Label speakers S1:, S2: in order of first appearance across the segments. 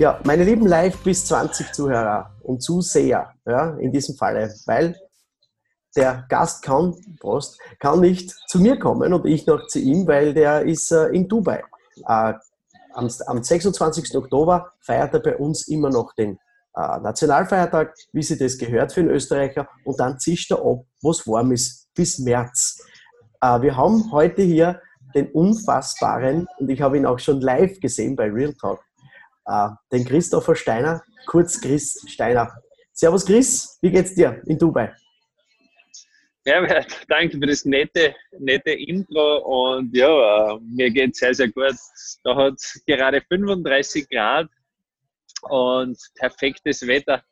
S1: Ja, meine lieben Live bis 20 Zuhörer und Zuseher, ja, in diesem Falle, weil der Gast kann, Prost, kann nicht zu mir kommen und ich noch zu ihm, weil der ist äh, in Dubai. Äh, am, am 26. Oktober feiert er bei uns immer noch den äh, Nationalfeiertag, wie sie das gehört für einen Österreicher, und dann zischt er ab, was warm ist, bis März. Äh, wir haben heute hier den unfassbaren, und ich habe ihn auch schon live gesehen bei Real Talk, äh, den Christopher Steiner, kurz Chris Steiner. Servus Chris, wie geht's dir in Dubai?
S2: Ja, danke für das nette, nette Intro und ja, mir geht sehr, sehr gut. Da hat gerade 35 Grad und perfektes Wetter.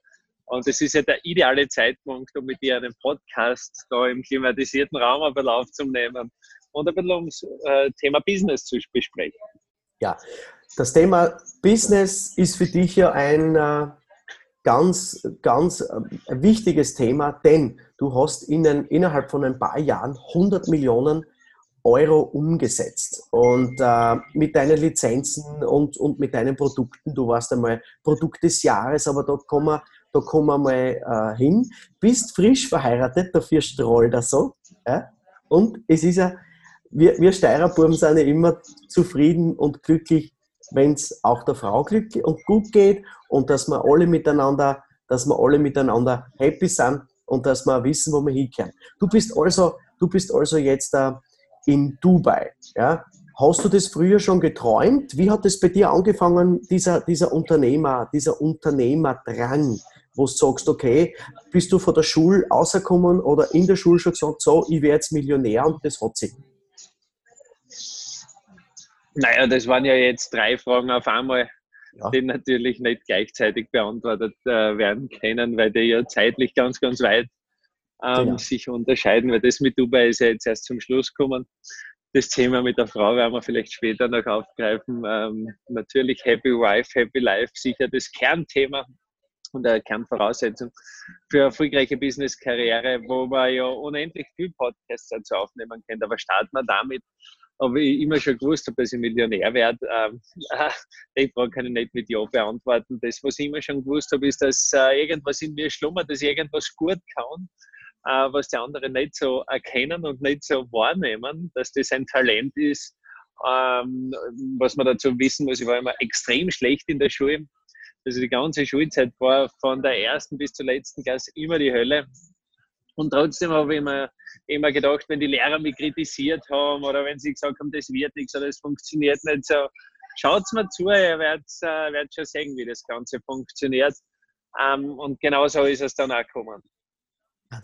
S2: Und es ist ja der ideale Zeitpunkt, um mit dir einen Podcast da im klimatisierten Raum ein bisschen aufzunehmen und ein bisschen ums äh, Thema Business zu besprechen.
S1: Ja, das Thema Business ist für dich ja ein äh, ganz, ganz äh, wichtiges Thema, denn du hast in, innerhalb von ein paar Jahren 100 Millionen Euro umgesetzt. Und äh, mit deinen Lizenzen und, und mit deinen Produkten, du warst einmal Produkt des Jahres, aber da kommen wir, da kommen wir mal äh, hin. Bist frisch verheiratet, dafür strahlt er so. Ja? Und es ist ja, wir, wir Steirerbuben sind ja immer zufrieden und glücklich, wenn es auch der Frau glücklich und gut geht und dass wir alle miteinander, dass wir alle miteinander happy sind und dass wir wissen, wo wir hinkommen. Du bist also, du bist also jetzt da in Dubai. Ja? Hast du das früher schon geträumt? Wie hat es bei dir angefangen, dieser, dieser Unternehmer, dieser Unternehmerdrang, wo du sagst, okay, bist du von der Schule rausgekommen oder in der Schule schon gesagt, so, ich werde jetzt Millionär und das hat sich?
S2: Naja, das waren ja jetzt drei Fragen auf einmal, ja. die natürlich nicht gleichzeitig beantwortet äh, werden können, weil die ja zeitlich ganz, ganz weit ähm, genau. sich unterscheiden, weil das mit Dubai ist ja jetzt erst zum Schluss gekommen. Das Thema mit der Frau werden wir vielleicht später noch aufgreifen. Ähm, natürlich Happy Wife, Happy Life, sicher das Kernthema und eine Kernvoraussetzung für eine erfolgreiche Business-Karriere, wo man ja unendlich viel Podcasts dazu aufnehmen kann. Aber starten wir damit, aber ich immer schon gewusst habe, dass ich Millionär werde. Ähm, die Frage kann ich nicht mit Ja beantworten. Das, was ich immer schon gewusst habe, ist, dass äh, irgendwas in mir schlummert, dass ich irgendwas gut kann, äh, was die anderen nicht so erkennen und nicht so wahrnehmen, dass das ein Talent ist. Ähm, was man dazu wissen muss, ich war immer extrem schlecht in der Schule. Also die ganze Schulzeit war von der ersten bis zur letzten Klasse immer die Hölle. Und trotzdem habe ich mir immer gedacht, wenn die Lehrer mich kritisiert haben oder wenn sie gesagt haben, das wird nichts oder das funktioniert nicht so, schaut mir zu, ihr werdet, äh, werdet schon sehen, wie das Ganze funktioniert. Ähm, und genau so ist es dann auch gekommen.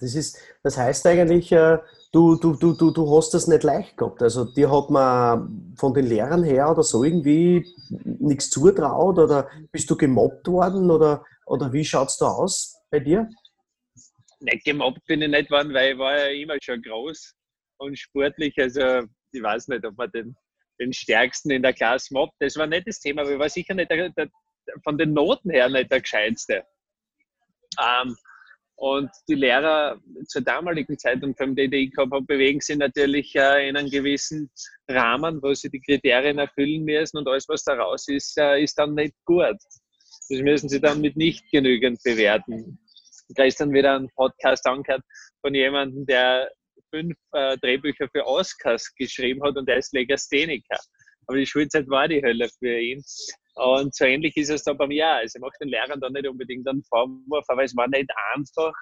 S1: Das, ist, das heißt eigentlich, äh, du, du, du, du, du hast das nicht leicht gehabt. Also dir hat man von den Lehrern her oder so irgendwie nichts zutraut oder bist du gemobbt worden oder, oder wie schaut es da aus bei dir?
S2: nicht gemobbt bin ich nicht worden, weil ich war ja immer schon groß und sportlich. Also ich weiß nicht, ob man den, den Stärksten in der Klasse mobbt. Das war nicht das Thema, aber ich war sicher nicht der, der, von den Noten her nicht der Gescheitste. Ähm, und die Lehrer zur damaligen Zeit und vom DDI gehabt haben, bewegen sich natürlich äh, in einem gewissen Rahmen, wo sie die Kriterien erfüllen müssen und alles, was daraus ist, äh, ist dann nicht gut. Das müssen sie dann mit nicht genügend bewerten gestern wieder einen Podcast angehört von jemandem, der fünf äh, Drehbücher für Oscars geschrieben hat und der ist Legastheniker. Aber die Schulzeit war die Hölle für ihn. Und so ähnlich ist es da bei mir. Also ich mache den Lehrern da nicht unbedingt einen Vorwurf, aber es war nicht einfach,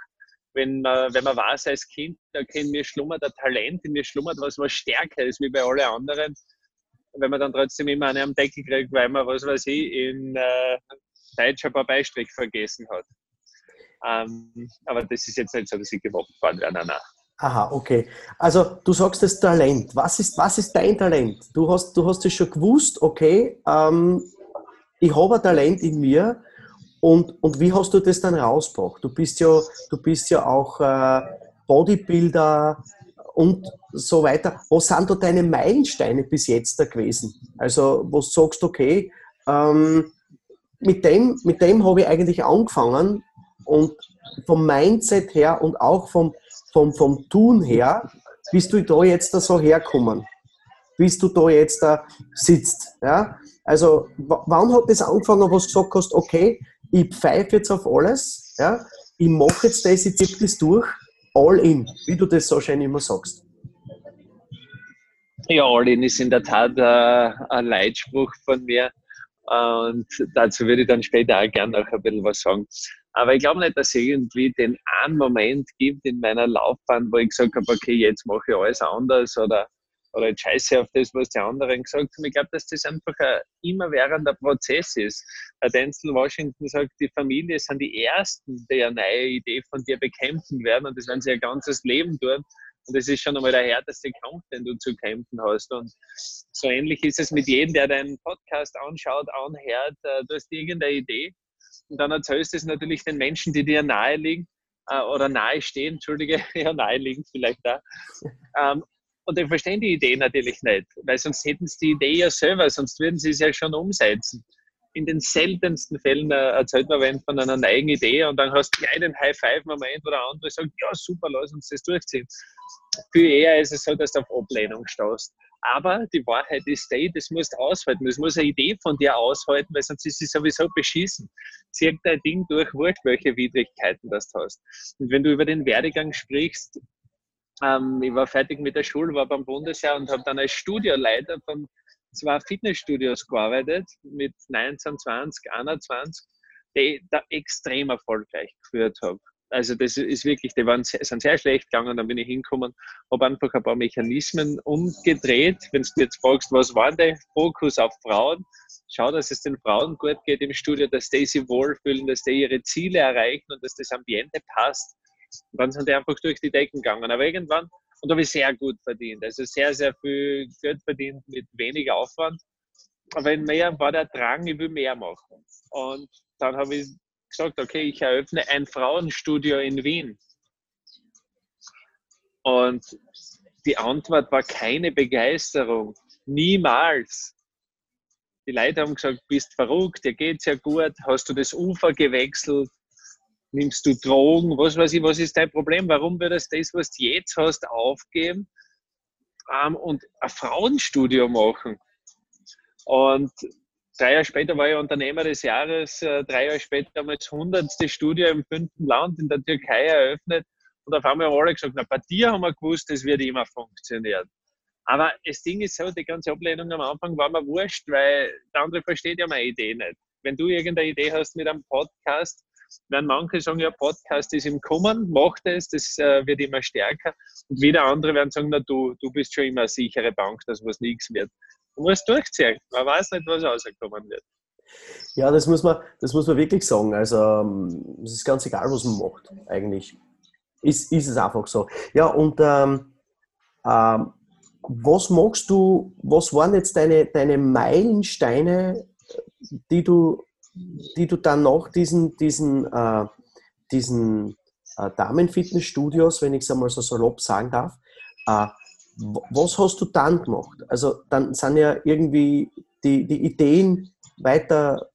S2: wenn man, wenn man weiß als Kind, okay, in mir schlummert ein Talent, in mir schlummert was, was stärker ist wie bei allen anderen. Wenn man dann trotzdem immer eine am Deckel kriegt, weil man, was weiß ich, in äh, Deutsch ein paar Beistriche vergessen hat. Ähm, aber das ist jetzt nicht so, dass ich gemobbt worden wäre. Nein, nein.
S1: Aha, okay. Also du sagst das Talent. Was ist, was ist dein Talent? Du hast, du hast es schon gewusst, okay, ähm, ich habe ein Talent in mir und, und wie hast du das dann rausgebracht? Du bist ja, du bist ja auch äh, Bodybuilder und so weiter. Was sind da deine Meilensteine bis jetzt da gewesen? Also, wo du sagst, okay, ähm, mit dem, mit dem habe ich eigentlich angefangen und vom Mindset her und auch vom, vom, vom Tun her bist du da jetzt da so herkommen, bis du da jetzt da sitzt. Ja? Also, wann hat das angefangen, wo du gesagt hast, okay, ich pfeife jetzt auf alles, ja? ich mache jetzt das, ich ziehe das durch, all in, wie du das so schön immer sagst.
S2: Ja, all in ist in der Tat äh, ein Leitspruch von mir. Und dazu würde ich dann später auch gerne noch ein bisschen was sagen. Aber ich glaube nicht, dass es irgendwie den einen Moment gibt in meiner Laufbahn, wo ich gesagt habe, okay, jetzt mache ich alles anders oder, oder jetzt scheiße auf das, was die anderen gesagt haben. Ich glaube, dass das einfach ein immerwährender Prozess ist. Herr Denzel Washington sagt, die Familie sind die Ersten, die eine neue Idee von dir bekämpfen werden und das werden sie ihr ganzes Leben tun. Und das ist schon einmal der härteste Kampf, den du zu kämpfen hast. Und so ähnlich ist es mit jedem, der deinen Podcast anschaut, anhört. Äh, du hast irgendeine Idee und dann erzählst du es natürlich den Menschen, die dir nahe liegen äh, oder nahe stehen, Entschuldige, ja, nahe liegen vielleicht da. Und die verstehen die Idee natürlich nicht, weil sonst hätten sie die Idee ja selber, sonst würden sie es ja schon umsetzen in den seltensten Fällen äh, erzählt man wenn von einer neuen Idee und dann hast du den High-Five-Moment, wo der andere sagt, ja super, lass uns das durchziehen. Viel eher ist es so, dass du auf Ablehnung stehst. Aber die Wahrheit ist die, das musst du aushalten. Das muss eine Idee von dir aushalten, weil sonst ist sie sowieso beschissen. Zieh dein Ding durch, wurscht, welche Widrigkeiten das du hast. Und wenn du über den Werdegang sprichst, ähm, ich war fertig mit der Schule, war beim Bundesjahr und habe dann als Studioleiter von zwei Fitnessstudios gearbeitet mit 19, 20, 21, die da extrem erfolgreich geführt habe. Also das ist wirklich, die waren, sind sehr schlecht gegangen, dann bin ich hingekommen, habe einfach ein paar Mechanismen umgedreht. Wenn du jetzt fragst, was war der Fokus auf Frauen? Schau, dass es den Frauen gut geht im Studio, dass die sich wohlfühlen, dass die ihre Ziele erreichen und dass das Ambiente passt. Und dann sind die einfach durch die Decken gegangen. Aber irgendwann und da habe ich sehr gut verdient. Also sehr, sehr viel Geld verdient mit wenig Aufwand. Aber in mir war der Drang, ich will mehr machen. Und dann habe ich gesagt, okay, ich eröffne ein Frauenstudio in Wien. Und die Antwort war keine Begeisterung. Niemals. Die Leute haben gesagt, bist verrückt, dir geht's ja gut, hast du das Ufer gewechselt, nimmst du Drogen, was weiß ich, was ist dein Problem? Warum würdest du das, was du jetzt hast, aufgeben ähm, und ein Frauenstudio machen? Und drei Jahre später war ich Unternehmer des Jahres, äh, drei Jahre später haben wir das hundertste Studio im fünften Land in der Türkei eröffnet und auf einmal haben alle gesagt, na, bei dir haben wir gewusst, das wird immer funktionieren. Aber das Ding ist so, die ganze Ablehnung am Anfang war mir wurscht, weil der andere versteht ja meine Idee nicht. Wenn du irgendeine Idee hast mit einem Podcast, werden manche sagen, ja, Podcast ist im Kommen, mach das, das äh, wird immer stärker. Und wieder andere werden sagen, na du, du bist schon immer eine sichere Bank, dass was nichts wird. Du musst durchziehen. Man weiß nicht, was rauskommen wird.
S1: Ja, das muss man, das muss man wirklich sagen. Also ähm, es ist ganz egal, was man macht, eigentlich. Ist, ist es einfach so. Ja, und ähm, ähm, was magst du, was waren jetzt deine, deine Meilensteine, die du die du dann nach diesen, diesen, äh, diesen äh, Damenfitnessstudios, wenn ich es einmal so salopp sagen darf, äh, was hast du dann gemacht? Also dann sind ja irgendwie die, die Ideen weiter,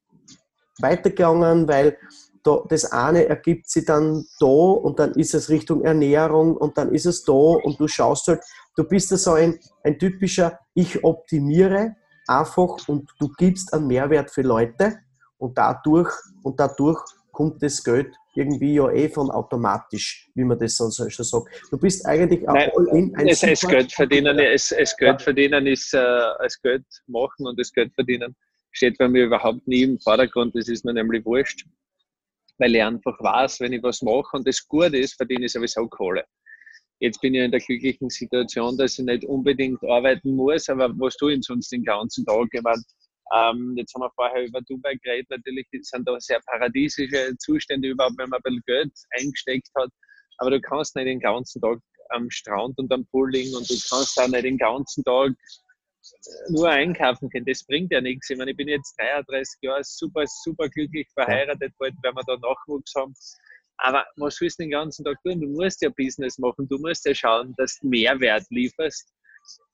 S1: weitergegangen, weil da, das eine ergibt sich dann da und dann ist es Richtung Ernährung und dann ist es da und du schaust halt, du bist ja so ein, ein typischer, ich optimiere einfach und du gibst einen Mehrwert für Leute und dadurch, und dadurch kommt das Geld irgendwie ja eh von automatisch, wie man das sonst schon sagt. Du bist eigentlich
S2: auch Nein, in ein es, es Geld verdienen, es, es Geld ja. verdienen ist, äh, es Geld machen und das Geld verdienen steht bei mir überhaupt nie im Vordergrund. Das ist mir nämlich wurscht, weil ich einfach weiß, wenn ich was mache und das gut ist, verdiene ich sowieso Kohle. Jetzt bin ich in der glücklichen Situation, dass ich nicht unbedingt arbeiten muss, aber was tue ich sonst den ganzen Tag? Ich meine, ähm, jetzt haben wir vorher über Dubai geredet, natürlich sind da sehr paradiesische Zustände überhaupt, wenn man ein bisschen Geld eingesteckt hat. Aber du kannst nicht den ganzen Tag am Strand und am Pool liegen und du kannst auch nicht den ganzen Tag nur einkaufen können. Das bringt ja nichts. Ich meine, ich bin jetzt 33 Jahre super, super glücklich verheiratet, bald werden wir da Nachwuchs haben. Aber was willst du den ganzen Tag tun? Du musst ja Business machen, du musst ja schauen, dass du Mehrwert lieferst.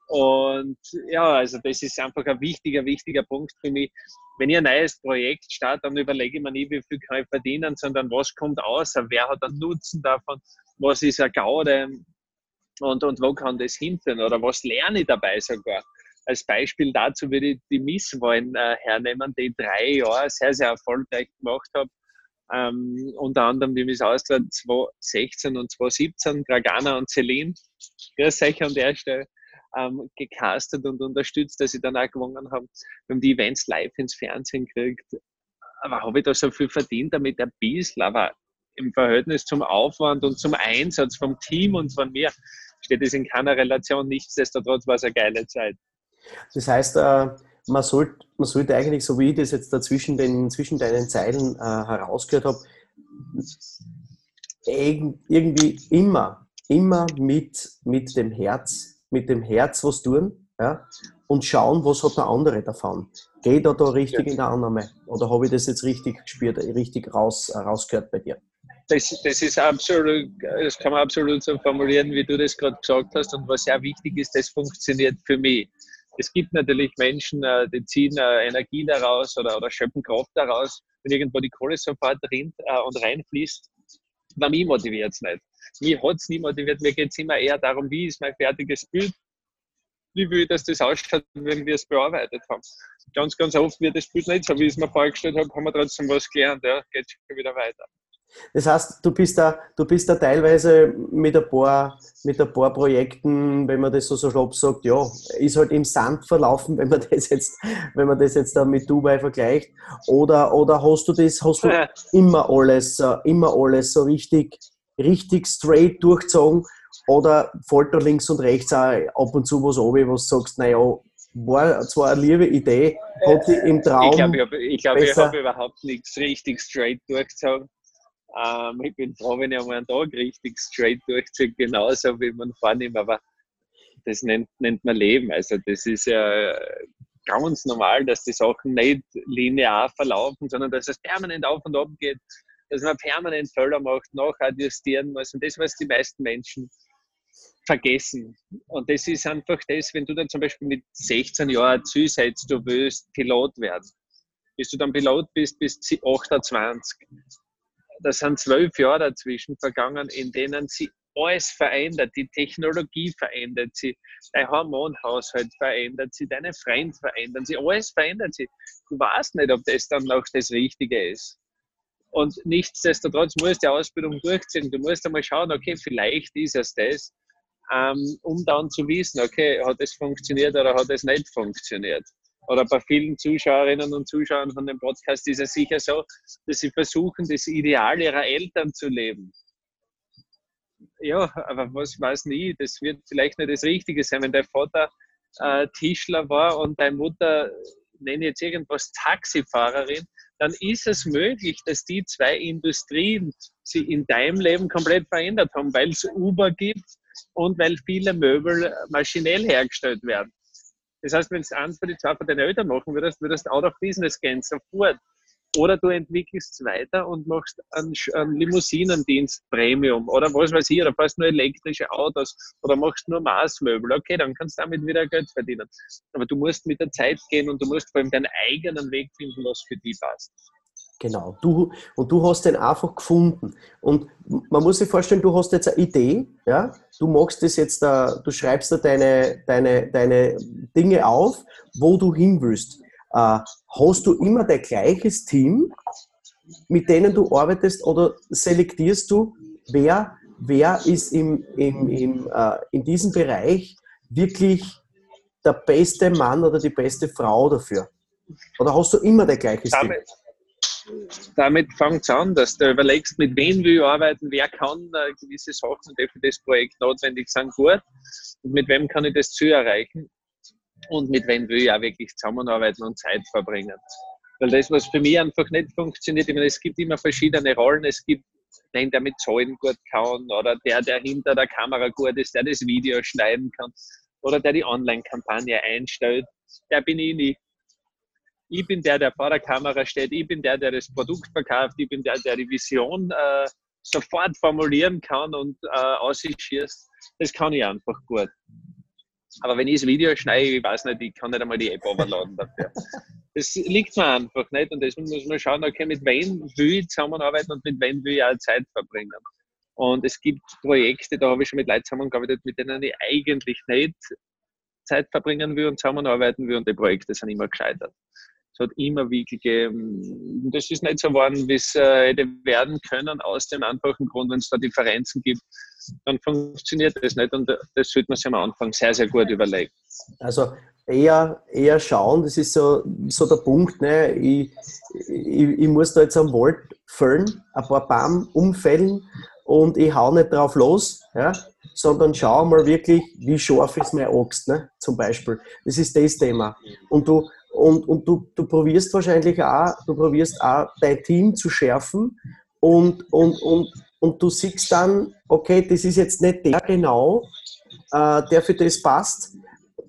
S2: Und ja, also das ist einfach ein wichtiger, wichtiger Punkt für mich. Wenn ich ein neues Projekt starte, dann überlege ich mir nicht, wie viel kann ich verdienen, sondern was kommt aus, wer hat einen Nutzen davon, was ist ein Gaude und, und wo kann das hinführen oder was lerne ich dabei sogar. Als Beispiel dazu würde ich die Misswahlen äh, hernehmen, die ich drei Jahre sehr, sehr erfolgreich gemacht habe. Ähm, unter anderem die Miss Austria 2016 und 2017, Dragana und Celine. Grüß euch an der Stelle ähm, gecastet und unterstützt, dass sie dann auch gewonnen haben. Wir haben die Events live ins Fernsehen gekriegt. Aber habe ich da so viel verdient damit ein bisschen, aber im Verhältnis zum Aufwand und zum Einsatz vom Team und von mir steht es in keiner Relation. Nichtsdestotrotz war es eine geile Zeit.
S1: Das heißt, äh, man, sollte, man sollte eigentlich, so wie ich das jetzt dazwischen den, zwischen deinen Zeilen äh, herausgehört habe, irgendwie immer, immer mit, mit dem Herz mit dem Herz was tun ja, und schauen, was hat der andere davon. Geht er da richtig ja. in der Annahme? Oder habe ich das jetzt richtig gespürt, richtig raus, rausgehört bei dir?
S2: Das, das ist absolut, das kann man absolut so formulieren, wie du das gerade gesagt hast. Und was sehr wichtig ist, das funktioniert für mich. Es gibt natürlich Menschen, äh, die ziehen äh, Energie daraus oder, oder schöpfen Kraft daraus, wenn irgendwo die Kohle sofort rinnt äh, und reinfließt. Na, mich motiviert es nicht. Mich hat es nie motiviert. Mir geht es immer eher darum, wie ist mein fertiges Bild, wie will ich, dass das ausschaut, wenn wir es bearbeitet haben. Ganz, ganz oft wird das Bild nicht so, wie ich es mir vorgestellt habe, haben wir trotzdem was gelernt. Ja, geht schon wieder weiter.
S1: Das heißt, du bist da, du bist da teilweise mit ein paar, mit ein paar Projekten, wenn man das so, so schlapp sagt, ja, ist halt im Sand verlaufen, wenn man das jetzt, wenn man das jetzt da mit Dubai vergleicht. Oder, oder hast du das, hast du ja. immer alles, äh, immer alles so richtig, richtig straight durchgezogen? Oder fällt da links und rechts auch ab und zu was runter, was du sagst, naja, war zwar eine liebe Idee, hat die im Traum.
S2: Ich glaube, ich habe ich glaub, ich hab überhaupt nichts richtig straight durchgezogen. Ähm, ich bin froh, wenn ich einmal einen Tag richtig straight durchziehe, genauso wie man vornimmt, aber das nennt, nennt man Leben. Also das ist ja ganz normal, dass die Sachen nicht linear verlaufen, sondern dass es permanent auf und ab geht, dass man permanent Fehler macht, nachadjustieren muss. Und das, was die meisten Menschen vergessen. Und das ist einfach das, wenn du dann zum Beispiel mit 16 Jahren zusetzt, du willst Pilot werden. Bis du dann Pilot bist, bis 28 da sind zwölf Jahre dazwischen vergangen, in denen sie alles verändert, die Technologie verändert sie, dein Hormonhaushalt verändert sie, deine Freunde verändern sie, alles verändert sie. Du weißt nicht, ob das dann noch das Richtige ist. Und nichtsdestotrotz musst du die Ausbildung durchziehen. Du musst einmal schauen, okay, vielleicht ist es das, ähm, um dann zu wissen, okay, hat es funktioniert oder hat es nicht funktioniert oder bei vielen Zuschauerinnen und Zuschauern von dem Podcast ist es sicher so, dass sie versuchen, das Ideal ihrer Eltern zu leben. Ja, aber was weiß nie, das wird vielleicht nicht das Richtige sein, wenn dein Vater äh, Tischler war und deine Mutter, nenne jetzt irgendwas, Taxifahrerin, dann ist es möglich, dass die zwei Industrien sie in deinem Leben komplett verändert haben, weil es Uber gibt und weil viele Möbel maschinell hergestellt werden. Das heißt, wenn es eins von die zwei von deinen Eltern machen würdest, würdest du out of business gehen, sofort. Oder du entwickelst es weiter und machst einen, einen Limousinendienst Premium oder was weiß ich, oder fährst nur elektrische Autos oder machst nur Maßmöbel. Okay, dann kannst du damit wieder Geld verdienen. Aber du musst mit der Zeit gehen und du musst vor allem deinen eigenen Weg finden, was für dich passt.
S1: Genau, du, und du hast den einfach gefunden. Und man muss sich vorstellen, du hast jetzt eine Idee, ja? du machst das jetzt, da, du schreibst da deine, deine, deine Dinge auf, wo du hin willst. Äh, hast du immer dein gleiches Team, mit denen du arbeitest, oder selektierst du, wer, wer ist im, im, im, äh, in diesem Bereich wirklich der beste Mann oder die beste Frau dafür? Oder hast du immer dein gleiches Team?
S2: damit fängt es an, dass du überlegst, mit wem will ich arbeiten, wer kann äh, gewisse Sachen, die für das Projekt notwendig sind, gut und mit wem kann ich das Ziel erreichen und mit wem will ich auch wirklich zusammenarbeiten und Zeit verbringen. Weil das, was für mich einfach nicht funktioniert, ich meine, es gibt immer verschiedene Rollen, es gibt den, der mit Zahlen gut kann oder der, der hinter der Kamera gut ist, der das Video schneiden kann oder der die Online-Kampagne einstellt, der bin ich nicht. Ich bin der, der vor der Kamera steht, ich bin der, der das Produkt verkauft, ich bin der, der die Vision äh, sofort formulieren kann und äh, ausschießt. Das kann ich einfach gut. Aber wenn ich das Video schneide, ich weiß nicht, ich kann nicht einmal die App overladen dafür. Das liegt mir einfach nicht und deswegen muss man schauen, okay, mit wem will ich zusammenarbeiten und mit wem will ich auch Zeit verbringen. Und es gibt Projekte, da habe ich schon mit Leuten zusammengearbeitet, mit denen ich eigentlich nicht Zeit verbringen will und zusammenarbeiten will und die Projekte sind immer gescheitert. Es hat immer gegeben, das ist nicht so geworden, wie es äh, hätte werden können, aus dem einfachen Grund, wenn es da Differenzen gibt, dann funktioniert das nicht und das sollte man sich am Anfang sehr, sehr gut überlegen.
S1: Also eher, eher schauen, das ist so, so der Punkt, ne? ich, ich, ich muss da jetzt am Wald füllen, ein paar Baum umfällen und ich hau nicht drauf los, ja, sondern schau mal wirklich, wie scharf ist mein Axt, ne, zum Beispiel. Das ist das Thema. Und du, und, und du, du probierst wahrscheinlich auch, du probierst auch dein Team zu schärfen und, und, und, und du siehst dann, okay, das ist jetzt nicht der genau, äh, der für das passt.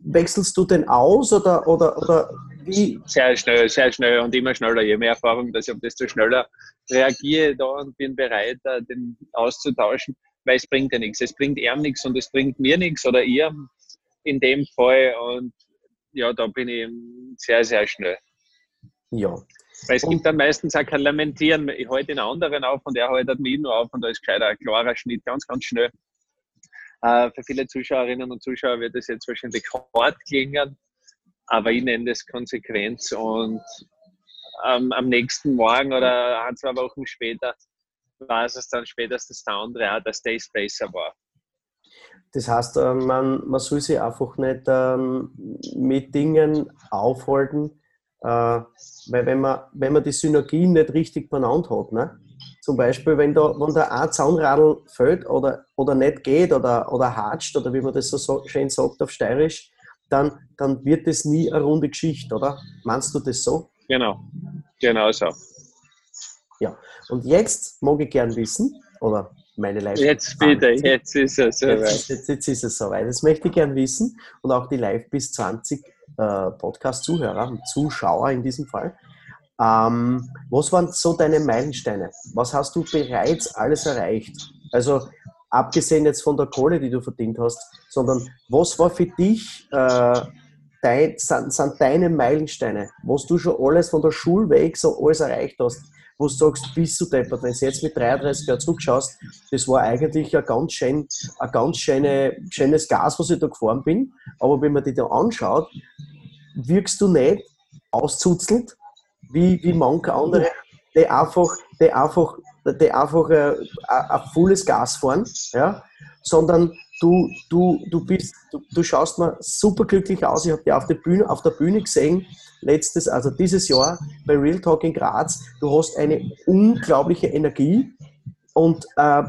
S1: Wechselst du den aus oder, oder, oder
S2: wie? Sehr schnell, sehr schnell und immer schneller. Je mehr Erfahrung, dass ich habe, desto schneller reagiere da und bin bereit, äh, den auszutauschen, weil es bringt ja nichts. Es bringt ihm nichts und es bringt mir nichts oder ihr in dem Fall. Und ja, da bin ich sehr, sehr schnell. Ja. Weil es und gibt dann meistens auch kein Lamentieren. Ich halte den anderen auf und er haltet mich nur auf und da ist gescheiter ein klarer Schnitt, ganz, ganz schnell. Äh, für viele Zuschauerinnen und Zuschauer wird das jetzt wahrscheinlich hart klingen, aber ich nenne das Konsequenz und ähm, am nächsten Morgen oder ein, zwei Wochen später war es dann spätestens der andere auch, dass der besser war.
S1: Das heißt, äh, man, man soll sich einfach nicht ähm, mit Dingen aufhalten, äh, weil wenn man, wenn man die Synergien nicht richtig benannt hat, ne? zum Beispiel, wenn da, wenn da ein Zaunradl fällt oder, oder nicht geht oder, oder hatscht oder wie man das so schön sagt auf Steirisch, dann, dann wird das nie eine runde Geschichte, oder? Meinst du das so?
S2: Genau, genau so.
S1: Ja, und jetzt mag ich gern wissen, oder meine live
S2: Jetzt bitte, jetzt ist es
S1: soweit. Jetzt, jetzt, jetzt, ist es soweit. Das möchte ich gern wissen und auch die Live bis 20 äh, Podcast-Zuhörer Zuschauer in diesem Fall. Ähm, was waren so deine Meilensteine? Was hast du bereits alles erreicht? Also abgesehen jetzt von der Kohle, die du verdient hast, sondern was war für dich äh, dein, sind, sind deine Meilensteine, was du schon alles von der Schule weg so alles erreicht hast, wo du sagst, bist du deppert, wenn du jetzt mit 33 Jahren zurückschaust, das war eigentlich ein ganz, schön, ein ganz schöne, schönes Gas, was ich da gefahren bin, aber wenn man dich da anschaut, wirkst du nicht auszuzelt, wie, wie manche andere, die einfach, die einfach, die einfach ein, ein volles Gas fahren, ja, sondern du, du, du bist, du, du schaust mir super glücklich aus. Ich habe dich auf der Bühne, auf der Bühne gesehen, letztes, also dieses Jahr bei Real Talk in Graz. Du hast eine unglaubliche Energie. Und äh,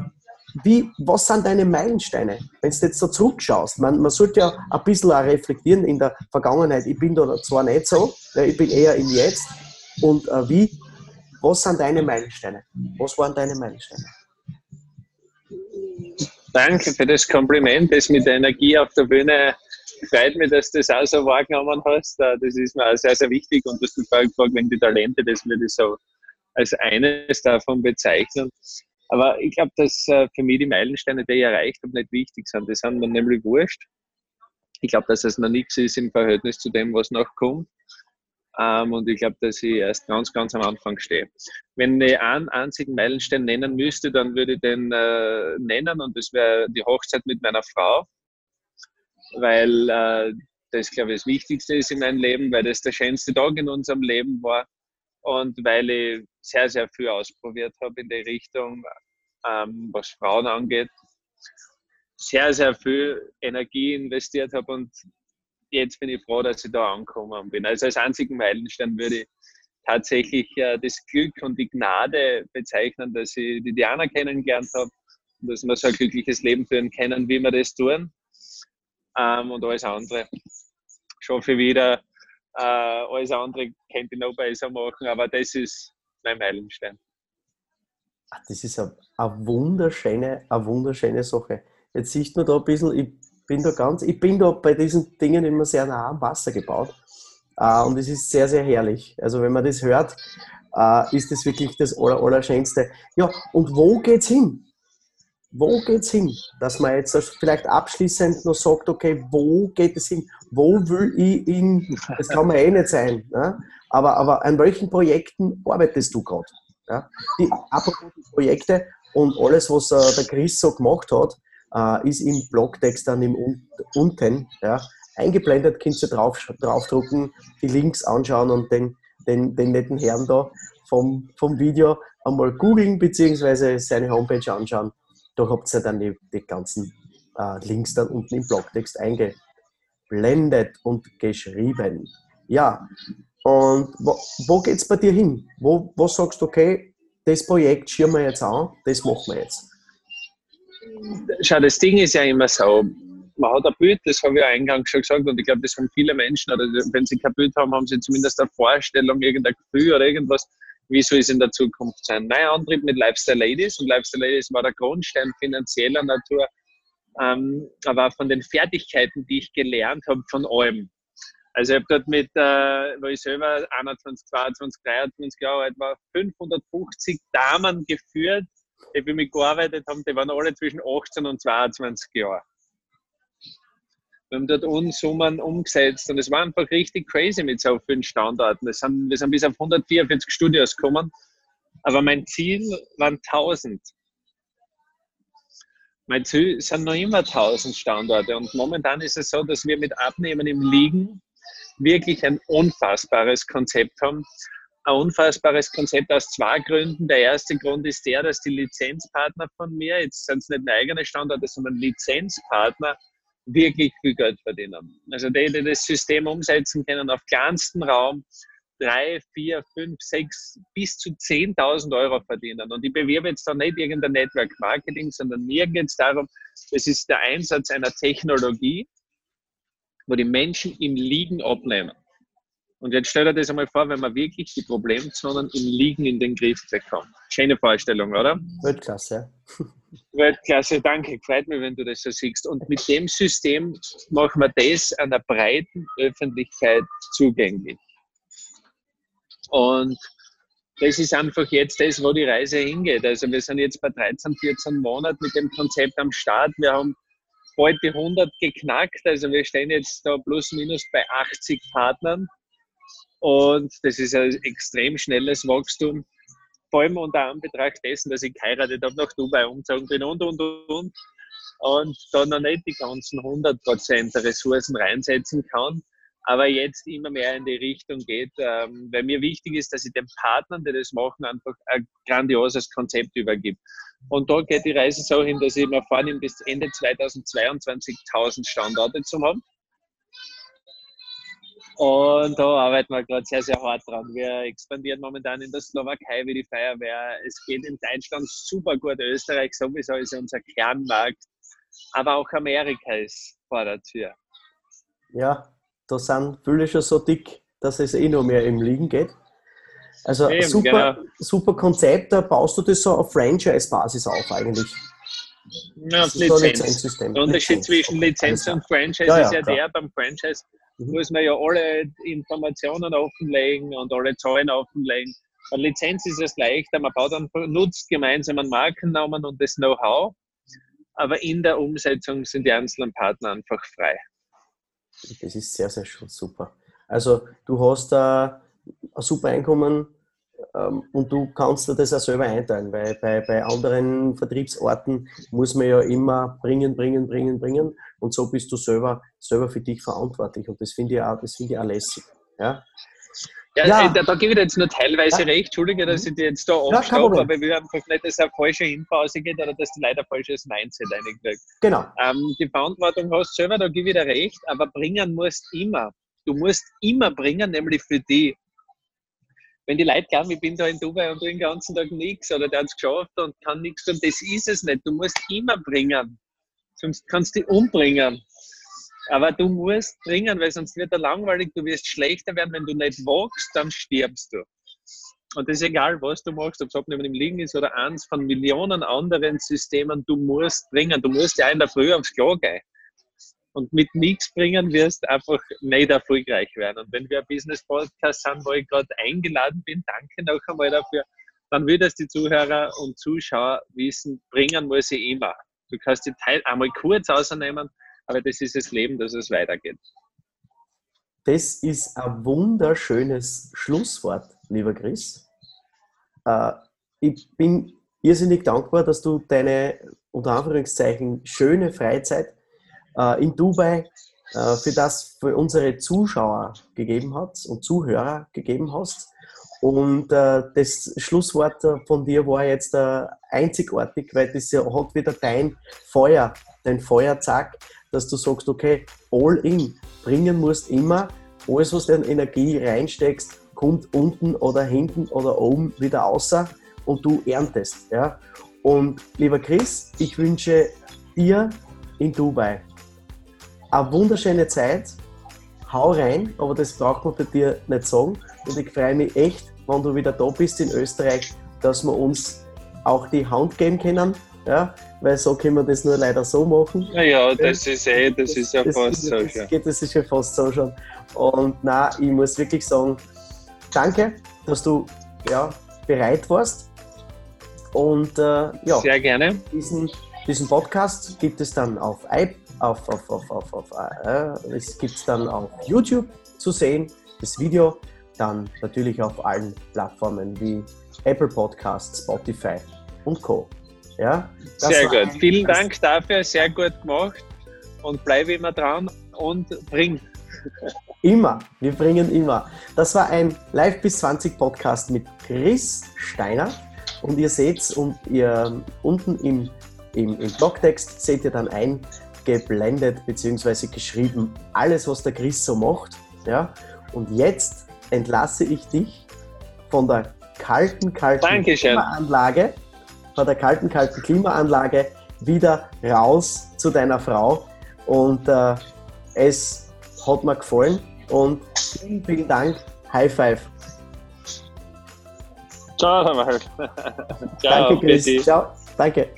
S1: wie, was sind deine Meilensteine, wenn du jetzt so zurückschaust? Man, man sollte ja ein bisschen auch reflektieren in der Vergangenheit. Ich bin da zwar nicht so, ich bin eher im Jetzt. Und äh, wie, was sind deine Meilensteine? Was waren deine Meilensteine?
S2: Danke für das Kompliment, das mit der Energie auf der Bühne. Freut mich, dass du das auch so wahrgenommen hast. Äh, das ist mir auch sehr, sehr wichtig. Und du hast vorher gefragt, wenn die Talente, das würde ich so als eines davon bezeichnen. Aber ich glaube, dass äh, für mich die Meilensteine, die ich erreicht habe, nicht wichtig sind. Die sind mir nämlich wurscht. Ich glaube, dass es noch nichts ist im Verhältnis zu dem, was noch kommt. Ähm, und ich glaube, dass ich erst ganz, ganz am Anfang stehe. Wenn ich einen einzigen Meilenstein nennen müsste, dann würde ich den äh, nennen und das wäre die Hochzeit mit meiner Frau, weil äh, das, glaube ich, das Wichtigste ist in meinem Leben, weil das der schönste Tag in unserem Leben war und weil ich sehr, sehr viel ausprobiert habe in die Richtung, ähm, was Frauen angeht. Sehr, sehr viel Energie investiert habe und jetzt bin ich froh, dass ich da angekommen bin. Also als einzigen Meilenstein würde ich tatsächlich äh, das Glück und die Gnade bezeichnen, dass ich die Diana kennengelernt habe und dass wir so ein glückliches Leben führen können, wie wir das tun. Ähm, und alles andere schaffe ich wieder. Äh, alles andere könnte ich noch besser machen, aber das ist mein Meilenstein.
S1: Das ist eine, wunderschöne, wunderschöne Sache. Jetzt sieht man da ein bisschen, ich bin da ganz, ich bin da bei diesen Dingen immer sehr nah am Wasser gebaut. Äh, und es ist sehr, sehr herrlich. Also wenn man das hört, äh, ist das wirklich das Aller, Allerschönste. Ja, und wo geht's hin? Wo geht's hin? Dass man jetzt vielleicht abschließend noch sagt, okay, wo geht es hin? Wo will ich in, das kann man eh nicht sein, ne? aber, aber an welchen Projekten arbeitest du gerade? Ja? Die, apropos Projekte und alles, was äh, der Chris so gemacht hat, äh, ist im Blogtext dann im unten ja, eingeblendet, könnt ihr drauf, draufdrucken, die Links anschauen und den, den, den netten Herrn da vom, vom Video einmal googeln bzw. seine Homepage anschauen. Da habt ihr dann die, die ganzen äh, Links dann unten im Blogtext eingeblendet und geschrieben. Ja, und wo, wo geht es bei dir hin? Wo, wo sagst du, okay, das Projekt schieben wir jetzt an, das machen wir jetzt?
S2: Schau, das Ding ist ja immer so, man hat ein Bild, das habe ich eingangs schon gesagt, und ich glaube, das haben viele Menschen, oder wenn sie kein Bild haben, haben sie zumindest eine Vorstellung, irgendein Gefühl oder irgendwas, wie soll es in der Zukunft sein. Mein Antrieb mit Lifestyle Ladies, und Lifestyle Ladies war der Grundstein finanzieller Natur, ähm, aber von den Fertigkeiten, die ich gelernt habe, von allem. Also ich habe dort mit, äh, wo ich selber 21, 22, 23 Jahre alt war, 550 Damen geführt, die für mich gearbeitet haben, die waren alle zwischen 18 und 22 Jahren. Wir haben dort Unsummen umgesetzt und es war einfach richtig crazy mit so vielen Standorten. Wir sind, wir sind bis auf 144 Studios gekommen, aber mein Ziel waren 1000. Mein Ziel sind noch immer 1000 Standorte und momentan ist es so, dass wir mit Abnehmen im Liegen wirklich ein unfassbares Konzept haben. Ein unfassbares Konzept aus zwei Gründen. Der erste Grund ist der, dass die Lizenzpartner von mir, jetzt sind es nicht meine eigenen Standorte, sondern Lizenzpartner, wirklich viel Geld verdienen. Also die, die das System umsetzen können auf kleinsten Raum, drei, vier, fünf, sechs, bis zu 10.000 Euro verdienen. Und ich bewerbe jetzt da nicht irgendein Network Marketing, sondern mir geht es darum, das ist der Einsatz einer Technologie, wo die Menschen im Liegen abnehmen. Und jetzt stell dir das einmal vor, wenn man wirklich die Problemzonen im Liegen in den Griff bekommt. Schöne Vorstellung, oder?
S1: Weltklasse.
S2: Weltklasse, danke. Freut mich, wenn du das so siehst. Und mit dem System machen wir das einer breiten Öffentlichkeit zugänglich. Und das ist einfach jetzt das, wo die Reise hingeht. Also wir sind jetzt bei 13, 14 Monaten mit dem Konzept am Start. Wir haben bald die 100 geknackt. Also wir stehen jetzt da plus minus bei 80 Partnern. Und das ist ein extrem schnelles Wachstum. Vor allem unter Anbetracht dessen, dass ich geheiratet habe, nach Dubai umgezogen bin und, und, und. Und da noch nicht die ganzen 100% der Ressourcen reinsetzen kann, aber jetzt immer mehr in die Richtung geht, ähm, weil mir wichtig ist, dass ich den Partnern, die das machen, einfach ein grandioses Konzept übergebe. Und da geht die Reise so hin, dass ich mir vornehme, bis Ende 2022 1000 Standorte zu haben. Und da arbeiten wir gerade sehr, sehr hart dran. Wir expandieren momentan in der Slowakei wie die Feuerwehr. Es geht in Deutschland super gut. Österreich sowieso ist unser Kernmarkt. Aber auch Amerika ist vor der Tür.
S1: Ja, da sind viele schon so dick, dass es eh noch mehr im Liegen geht. Also Eben, super, genau. super Konzept, da baust du das so auf Franchise-Basis auf eigentlich.
S2: Ja, auf Lizenz. So Der Unterschied Lizenz. zwischen Lizenz und Franchise ja, ja, ist ja klar. der, beim Franchise mhm. muss man ja alle Informationen offenlegen und alle Zahlen offenlegen. Bei Lizenz ist es leichter, man baut dann, nutzt gemeinsam einen Markennamen und das Know-how, aber in der Umsetzung sind die einzelnen Partner einfach frei.
S1: Das ist sehr, sehr super. Also du hast da ein super Einkommen und du kannst dir das auch selber einteilen, weil bei, bei anderen Vertriebsorten muss man ja immer bringen, bringen, bringen, bringen und so bist du selber, selber für dich verantwortlich und das finde ich auch, das finde ich auch lässig. Ja?
S2: Ja, ja. Äh, da, da, gebe ich dir jetzt nur teilweise ja. recht. Entschuldige, dass ich dir jetzt da aufstoppe, ja, aber ich will einfach nicht, dass eine falsche Hinpause geht oder dass du leider falsches Mindset reinkriegst.
S1: Genau.
S2: Ähm, die Verantwortung hast du selber, da gebe ich dir recht, aber bringen musst immer. Du musst immer bringen, nämlich für die. Wenn die Leute glauben, ich bin da in Dubai und tue den ganzen Tag nichts oder der hat es geschafft und kann nichts tun, das ist es nicht. Du musst immer bringen. Sonst kannst du dich umbringen. Aber du musst bringen, weil sonst wird er langweilig, du wirst schlechter werden. Wenn du nicht wachst, dann stirbst du. Und das ist egal, was du machst, ob es Abnehmen im Liegen ist oder eins von Millionen anderen Systemen, du musst bringen. Du musst ja in der Früh aufs Klo gehen. Und mit nichts bringen wirst einfach nicht erfolgreich werden. Und wenn wir ein Business-Podcast sind, wo ich gerade eingeladen bin, danke noch einmal dafür, dann wird es die Zuhörer und Zuschauer wissen, bringen muss ich immer. Du kannst die Teil einmal kurz ausnehmen, aber das ist das Leben, dass es weitergeht.
S1: Das ist ein wunderschönes Schlusswort, lieber Chris. Äh, ich bin irrsinnig dankbar, dass du deine, unter Anführungszeichen, schöne Freizeit äh, in Dubai äh, für das für unsere Zuschauer gegeben hast und Zuhörer gegeben hast. Und äh, das Schlusswort von dir war jetzt äh, einzigartig, weil das ja, hat wieder dein Feuer, dein Feuerzack, dass du sagst, okay, all in, bringen musst immer, alles, was du in Energie reinsteckst, kommt unten oder hinten oder oben wieder außer und du erntest. Ja? Und lieber Chris, ich wünsche dir in Dubai eine wunderschöne Zeit. Hau rein, aber das braucht man bei dir nicht sagen. Und ich freue mich echt, wenn du wieder da bist in Österreich, dass wir uns auch die Hand geben können. Ja, weil so können wir das nur leider so machen.
S2: Naja, das ist eh, das, das ist ja das, fast so
S1: schon. Das ist ja fast so schon. Und na, ich muss wirklich sagen, danke, dass du ja, bereit warst. Und äh, ja,
S2: sehr gerne.
S1: Diesen, diesen Podcast gibt es dann auf, auf, auf, auf, auf, auf äh, es gibt dann auf YouTube zu sehen, das Video, dann natürlich auf allen Plattformen wie Apple Podcasts, Spotify und Co. Ja,
S2: sehr gut. Vielen Dank dafür, sehr gut gemacht und bleibe immer dran und bring.
S1: Immer, wir bringen immer. Das war ein Live bis 20 Podcast mit Chris Steiner und ihr seht und ihr unten im, im, im Blogtext seht ihr dann eingeblendet bzw. geschrieben alles, was der Chris so macht. Ja? Und jetzt entlasse ich dich von der kalten, kalten
S2: Dankeschön.
S1: Klimaanlage, von der kalten, kalten Klimaanlage wieder raus zu deiner Frau. Und äh, es hat mir gefallen und vielen, vielen Dank. High Five.
S2: Ciao, Ciao,
S1: Danke, Chris. Ciao. Danke.